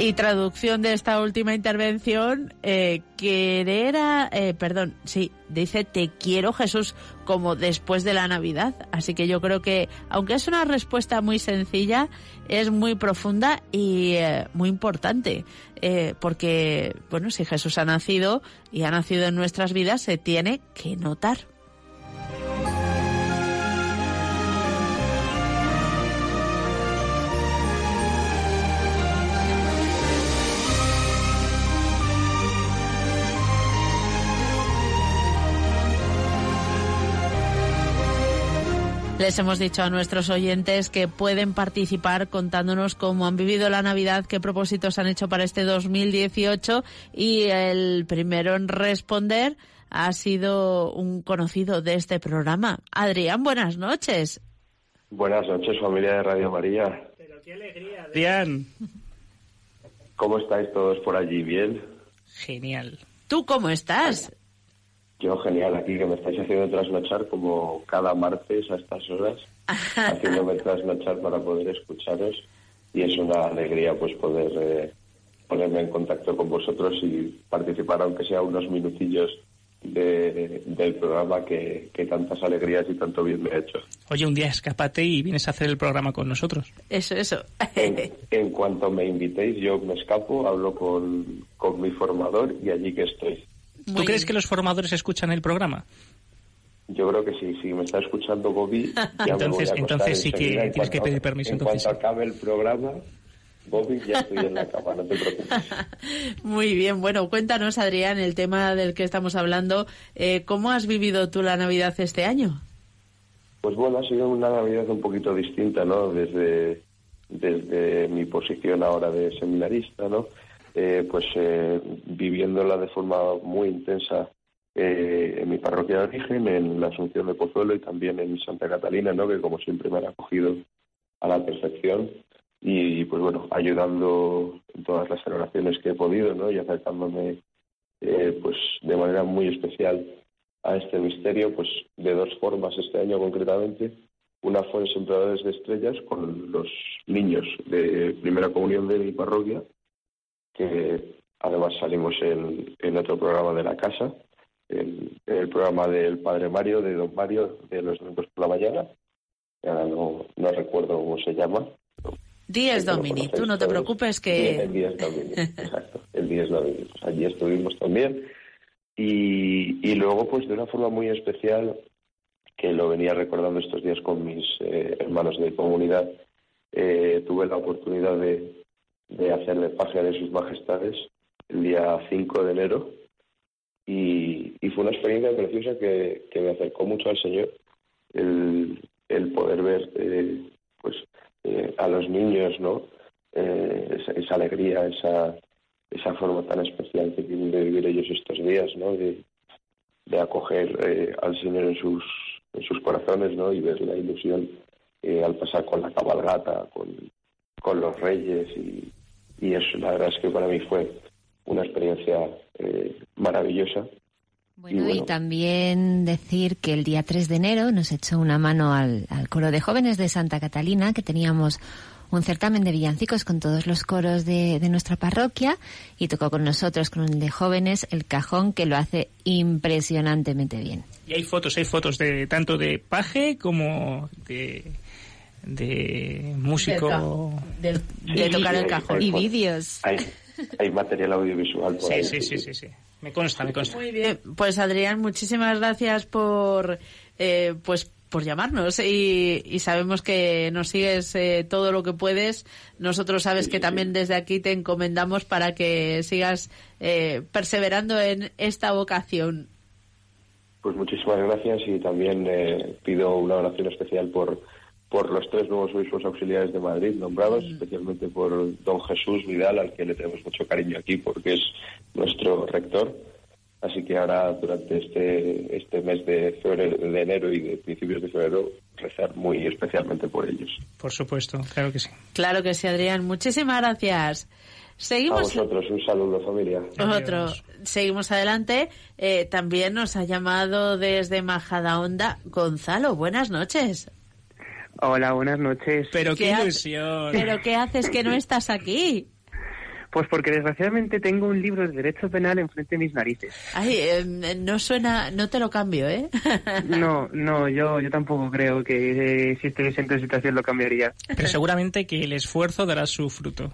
Y traducción de esta última intervención, eh, querer a, eh, perdón, sí, dice te quiero Jesús como después de la Navidad. Así que yo creo que, aunque es una respuesta muy sencilla, es muy profunda y eh, muy importante. Eh, porque, bueno, si Jesús ha nacido y ha nacido en nuestras vidas, se tiene que notar. Les hemos dicho a nuestros oyentes que pueden participar contándonos cómo han vivido la Navidad, qué propósitos han hecho para este 2018 y el primero en responder ha sido un conocido de este programa. Adrián, buenas noches. Buenas noches, familia de Radio María. Adrián. ¿Cómo estáis todos por allí? ¿Bien? Genial. ¿Tú cómo estás? Yo genial aquí, que me estáis haciendo trasnochar como cada martes a estas horas, haciéndome trasnochar para poder escucharos y es una alegría pues poder eh, ponerme en contacto con vosotros y participar, aunque sea unos minutillos de- del programa que, que tantas alegrías y tanto bien me ha hecho. Oye, un día escápate y vienes a hacer el programa con nosotros. Eso, eso. En, en cuanto me invitéis, yo me escapo, hablo con, con mi formador y allí que estoy. ¿Tú crees que los formadores escuchan el programa? Yo creo que sí, si me está escuchando Bobby, ya me voy Entonces- a entonces sí que. En tienes que pedir permiso, En entonces cuanto acabe el programa, Bobby, ya estoy en la cama, no te preocupes. Muy bien, bueno, cuéntanos, Adrián, el tema del que estamos hablando. Eh, ¿Cómo has vivido tú la Navidad este año? Pues bueno, ha sido una Navidad un poquito distinta, ¿no? Desde, desde mi posición ahora de seminarista, ¿no? Eh, pues eh, viviéndola de forma muy intensa eh, en mi parroquia de origen, en la Asunción de Pozuelo y también en Santa Catalina, ¿no? Que como siempre me han acogido a la perfección y pues bueno, ayudando en todas las celebraciones que he podido, ¿no? Y acercándome eh, pues de manera muy especial a este misterio, pues de dos formas este año concretamente. Una fue en Sembradores de Estrellas con los niños de primera comunión de mi parroquia, que además salimos en, en otro programa de la casa, en, en el programa del Padre Mario, de Don Mario, de los domingos por la mañana. Ahora no, no recuerdo cómo se llama. Díez Domini, tú no te todos. preocupes Sí, que... El 10 Domini, exacto. El 10 Domini. Pues allí estuvimos también. Y, y luego, pues de una forma muy especial, que lo venía recordando estos días con mis eh, hermanos de comunidad, eh, tuve la oportunidad de, de hacer de paje de sus majestades el día 5 de enero. Y, y fue una experiencia preciosa que, que me acercó mucho al Señor, el, el poder ver eh, pues eh, a los niños, ¿no? Eh, esa, esa alegría, esa, esa forma tan especial que tienen de vivir ellos estos días, ¿no? De, de acoger eh, al Señor en sus, en sus corazones, ¿no? Y ver la ilusión eh, al pasar con la cabalgata, con, con los reyes y, y eso, la verdad es que para mí fue una experiencia eh, maravillosa. Bueno, y también decir que el día 3 de enero nos echó una mano al, al coro de jóvenes de Santa Catalina, que teníamos un certamen de villancicos con todos los coros de, de nuestra parroquia y tocó con nosotros, con el de jóvenes, el cajón, que lo hace impresionantemente bien. Y hay fotos, hay fotos de tanto de paje como de, de músico. De, Sí, tocar sí, el cajón. hay Y vídeos. Hay, hay material audiovisual por Sí, ahí. sí, sí, sí, sí. Me consta, me consta. Muy bien, pues Adrián, muchísimas gracias por eh, pues por llamarnos y, y sabemos que nos sigues eh, todo lo que puedes. Nosotros sabes que también desde aquí te encomendamos para que sigas eh, perseverando en esta vocación. Pues muchísimas gracias y también eh, pido una oración especial por, por los tres nuevos obispos auxiliares de Madrid nombrados, especialmente por don Jesús Vidal, al que le tenemos mucho cariño aquí porque es nuestro rector, Así que ahora durante este, este mes de, febrero, de enero y de principios de febrero rezar muy especialmente por ellos. Por supuesto, claro que sí. Claro que sí, Adrián. Muchísimas gracias. A Seguimos. vosotros un saludo familia. Otro. Seguimos adelante. Eh, también nos ha llamado desde Majadahonda Gonzalo. Buenas noches. Hola, buenas noches. Pero qué ilusión. ¿Pero qué haces que no estás aquí? Pues porque desgraciadamente tengo un libro de derecho penal enfrente de mis narices. Ay, eh, no suena, no te lo cambio, ¿eh? No, no, yo, yo tampoco creo que eh, si estuviese en tu situación lo cambiaría. Pero seguramente que el esfuerzo dará su fruto.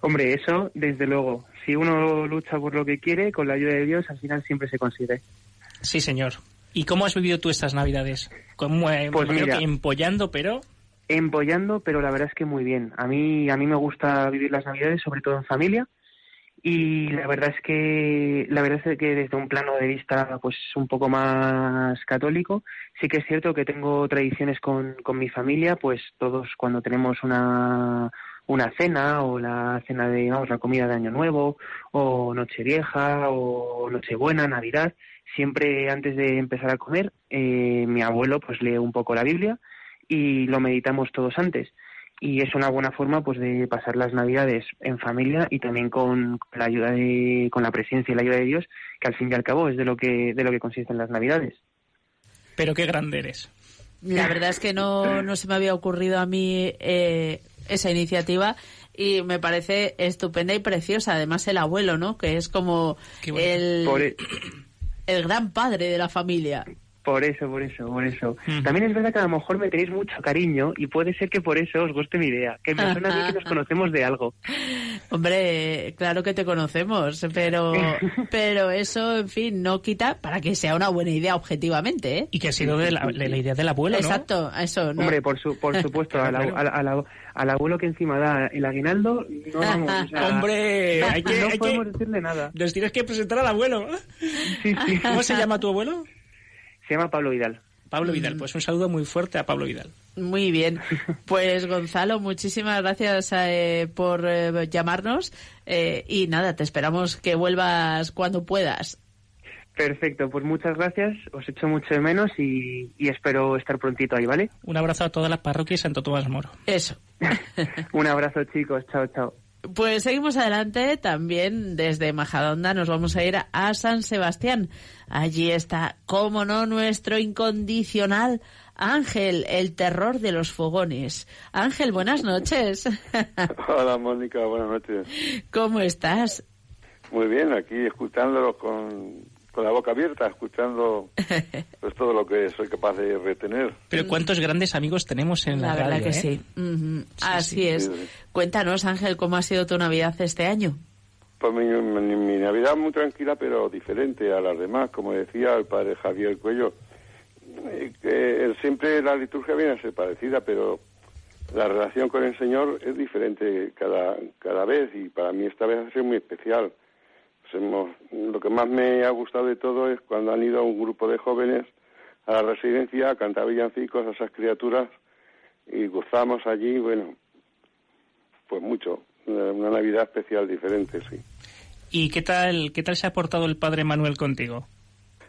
Hombre, eso, desde luego. Si uno lucha por lo que quiere, con la ayuda de Dios, al final siempre se consigue. Sí, señor. ¿Y cómo has vivido tú estas Navidades? Como, eh, Pues imagino mira. que empollando, pero... Empollando, pero la verdad es que muy bien. A mí, a mí me gusta vivir las Navidades, sobre todo en familia. Y la verdad es que, la verdad es que desde un plano de vista, pues un poco más católico, sí que es cierto que tengo tradiciones con, con mi familia, pues todos cuando tenemos una, una cena o la cena de, vamos, la comida de Año Nuevo o Nochevieja o Nochebuena, Navidad, siempre antes de empezar a comer, eh, mi abuelo pues lee un poco la Biblia y lo meditamos todos antes. Y es una buena forma pues de pasar las Navidades en familia y también con la ayuda de, con la presencia y la ayuda de Dios, que al fin y al cabo es de lo que, de lo que consisten las Navidades. Pero qué grande eres. La verdad es que no, no se me había ocurrido a mí eh, esa iniciativa y me parece estupenda y preciosa. Además, el abuelo, ¿no? Que es como el, Por, e- el gran padre de la familia. Por eso, por eso, por eso. Mm. También es verdad que a lo mejor me tenéis mucho cariño y puede ser que por eso os guste mi idea, que me suena a mí que nos conocemos de algo. Hombre, claro que te conocemos, pero, pero eso, en fin, no quita para que sea una buena idea objetivamente, ¿eh? Y que ha sido de la, de la idea del abuelo, ¿no? Exacto, eso, ¿no? Hombre, por, su, por supuesto, al, Claro. al- al- al abuelo que encima da el aguinaldo, no vamos, o sea, Hombre, hay que, no hay podemos que- decirle nada. Nos tienes que presentar al abuelo. ¿Cómo se llama tu abuelo? Se llama Pablo Vidal. Pablo Vidal. Pues un saludo muy fuerte a Pablo Vidal. Muy bien. Pues Gonzalo, muchísimas gracias eh, por eh, llamarnos eh, y nada, te esperamos que vuelvas cuando puedas. Perfecto, pues muchas gracias, os echo mucho de menos y, y espero estar prontito ahí, ¿vale? Un abrazo a toda la parroquia de Santo Tomás Moro. Eso. Un abrazo chicos, chao, chao. Pues seguimos adelante, también desde Majadonda nos vamos a ir a San Sebastián. Allí está, cómo no, nuestro incondicional Ángel, el terror de los fogones. Ángel, buenas noches. Hola Mónica, buenas noches. ¿Cómo estás? Muy bien, aquí escuchándolo con, con la boca abierta, escuchando pues todo lo que soy capaz de retener. Pero cuántos grandes amigos tenemos en la, La verdad radio, que ¿eh? sí. Así sí. es. Sí, sí. Cuéntanos, Ángel, ¿cómo ha sido tu Navidad este año? Pues mi, mi- mi Navidad muy tranquila, pero diferente a las demás, como decía el padre Javier Cuello. eh, siempre la liturgia viene a ser parecida, pero la relación con el Señor es diferente cada, cada vez y para mí esta vez ha sido muy especial. Pues hemos- lo que más me ha gustado de todo es cuando han ido un grupo de jóvenes a la residencia a cantar villancicos a esas criaturas y gozamos allí, bueno, pues mucho. Una, una Navidad especial, diferente, sí. ¿Y qué tal, qué tal se ha portado el padre Manuel contigo?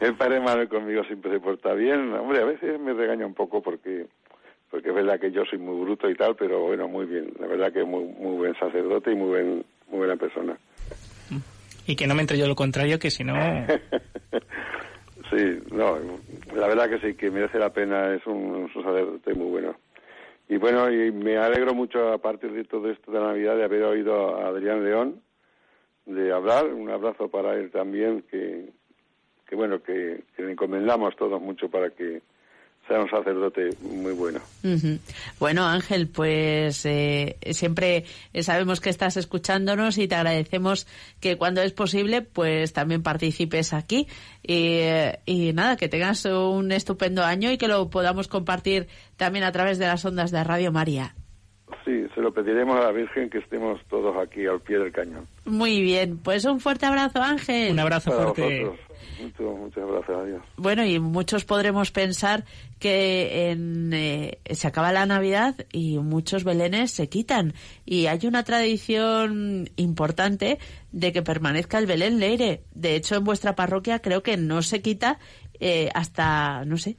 el padre Manuel conmigo siempre se porta bien. Hombre, a veces me regaña un poco porque porque es verdad que yo soy muy bruto y tal, pero bueno, muy bien. La verdad que es muy, muy buen sacerdote y muy, buen, muy buena persona. Y que no me entre yo lo contrario, que si no... Sí, no, la verdad que sí, que merece la pena, es un, un sacerdote muy bueno. Y bueno, y me alegro mucho a partir de todo esto de Navidad de haber oído a Adrián León de hablar, un abrazo para él también, que, que bueno, que, que le encomendamos todos mucho para que sea un sacerdote muy bueno. Bueno, Ángel, pues eh, siempre sabemos que estás escuchándonos y te agradecemos que cuando es posible, pues también participes aquí. Y, eh, y nada, que tengas un estupendo año y que lo podamos compartir también a través de las ondas de Radio María. Sí, se lo pediremos a la Virgen que estemos todos aquí al pie del cañón. Muy bien, pues un fuerte abrazo, Ángel. Un abrazo Para fuerte. vosotros. Mucho, muchas gracias a Dios. Bueno, y muchos podremos pensar que en, eh, se acaba la Navidad y muchos belenes se quitan. Y hay una tradición importante de que permanezca el Belén Leire. De hecho, en vuestra parroquia creo que no se quita eh, hasta, no sé,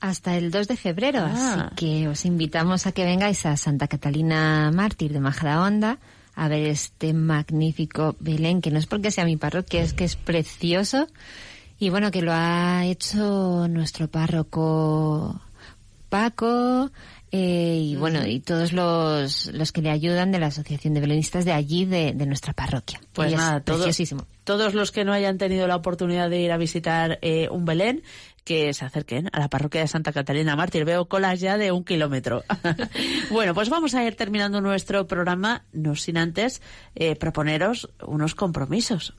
hasta el 2 de febrero, Ah. así que os invitamos a que vengáis a Santa Catalina Mártir de Majadahonda a ver este magnífico Belén, que no es porque sea mi parroquia, es que es precioso. Y bueno, que lo ha hecho nuestro párroco Paco, eh, y bueno, y todos los, los que le ayudan de la Asociación de Belenistas de allí, de, de nuestra parroquia. Pues Y nada, todo- todos los que no hayan tenido la oportunidad de ir a visitar eh, un Belén, que se acerquen a la parroquia de Santa Catalina Mártir. Veo colas ya de un kilómetro. bueno, pues vamos a ir terminando nuestro programa, no sin antes eh, proponeros unos compromisos.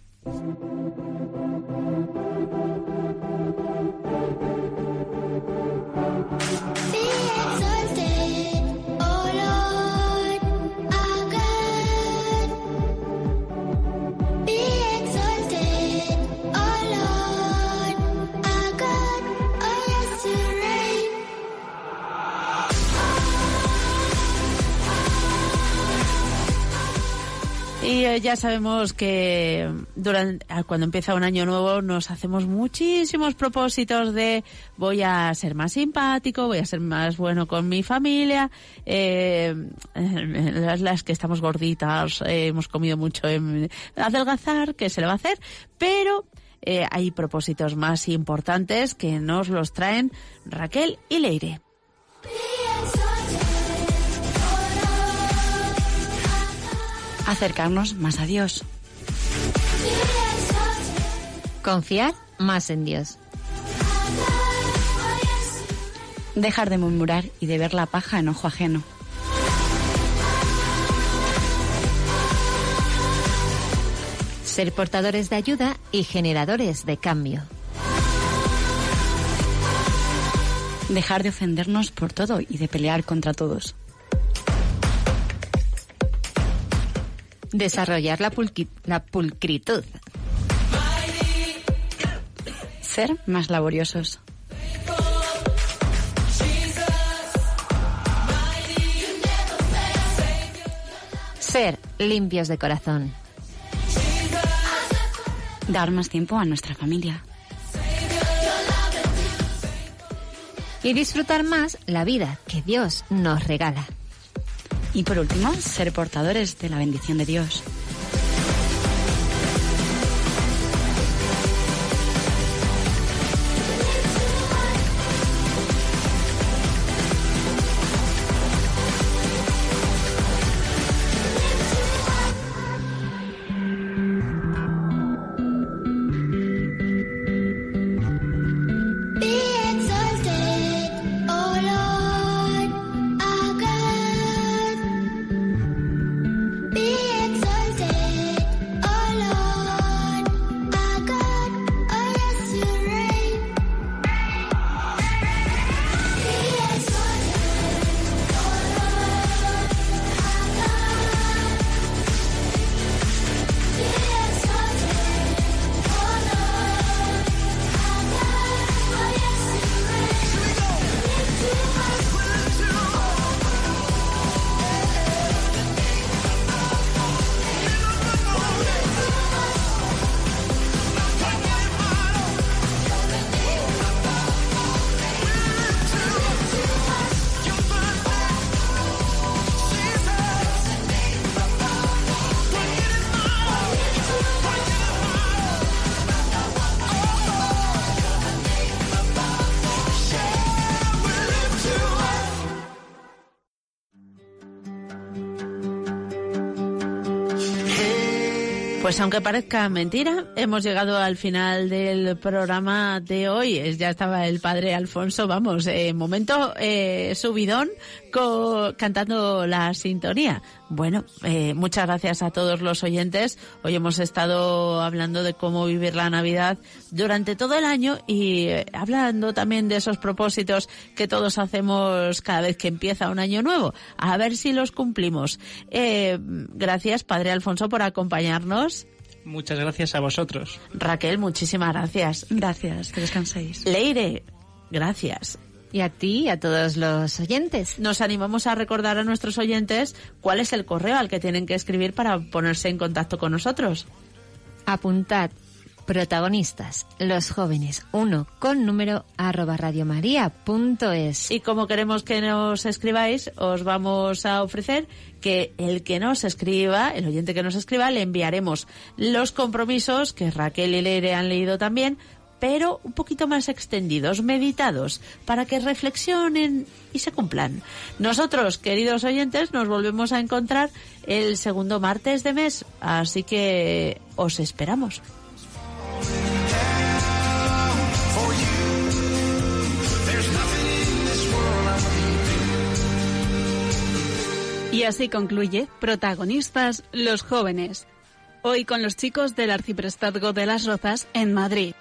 Y eh, ya sabemos que durante, ah, cuando empieza un año nuevo nos hacemos muchísimos propósitos de voy a ser más simpático, voy a ser más bueno con mi familia, eh, las, que estamos gorditas, eh, hemos comido mucho en adelgazar, ¿qué se le va a hacer? Pero eh, hay propósitos más importantes que nos los traen Raquel y Leire. Acercarnos más a Dios. Confiar más en Dios. Dejar de murmurar y de ver la paja en ojo ajeno. Ser portadores de ayuda y generadores de cambio. Dejar de ofendernos por todo y de pelear contra todos. Desarrollar la, pulcritud. Ser más laboriosos. Ser limpios de corazón. Dar más tiempo a nuestra familia. Y disfrutar más la vida que Dios nos regala. Y por último, ser portadores de la bendición de Dios. Pues aunque parezca mentira, hemos llegado al final del programa de hoy. Ya estaba el padre Alfonso, vamos, eh, momento eh, subidón co- cantando la sintonía. Bueno, eh, muchas gracias a todos los oyentes. Hoy hemos estado hablando de cómo vivir la Navidad durante todo el año y eh, hablando también de esos propósitos que todos hacemos cada vez que empieza un año nuevo. A ver si los cumplimos. Eh, gracias, Padre Alfonso, por acompañarnos. Muchas gracias a vosotros. Raquel, muchísimas gracias. Gracias, que descanséis. Leire, gracias. Y a ti y a todos los oyentes. Nos animamos a recordar a nuestros oyentes cuál es el correo al que tienen que escribir para ponerse en contacto con nosotros. Apuntad protagonistas, los jóvenes, uno con número arroba radiomaria.es. Y como queremos que nos escribáis, os vamos a ofrecer que el que nos escriba, el oyente que nos escriba, le enviaremos los compromisos que Raquel y Leire han leído también, pero un poquito más extendidos, meditados, para que reflexionen y se cumplan. Nosotros, queridos oyentes, nos volvemos a encontrar el segundo martes de mes, así que os esperamos. Y así concluye Protagonistas los jóvenes. Hoy con los chicos del Arciprestazgo de las Rozas en Madrid.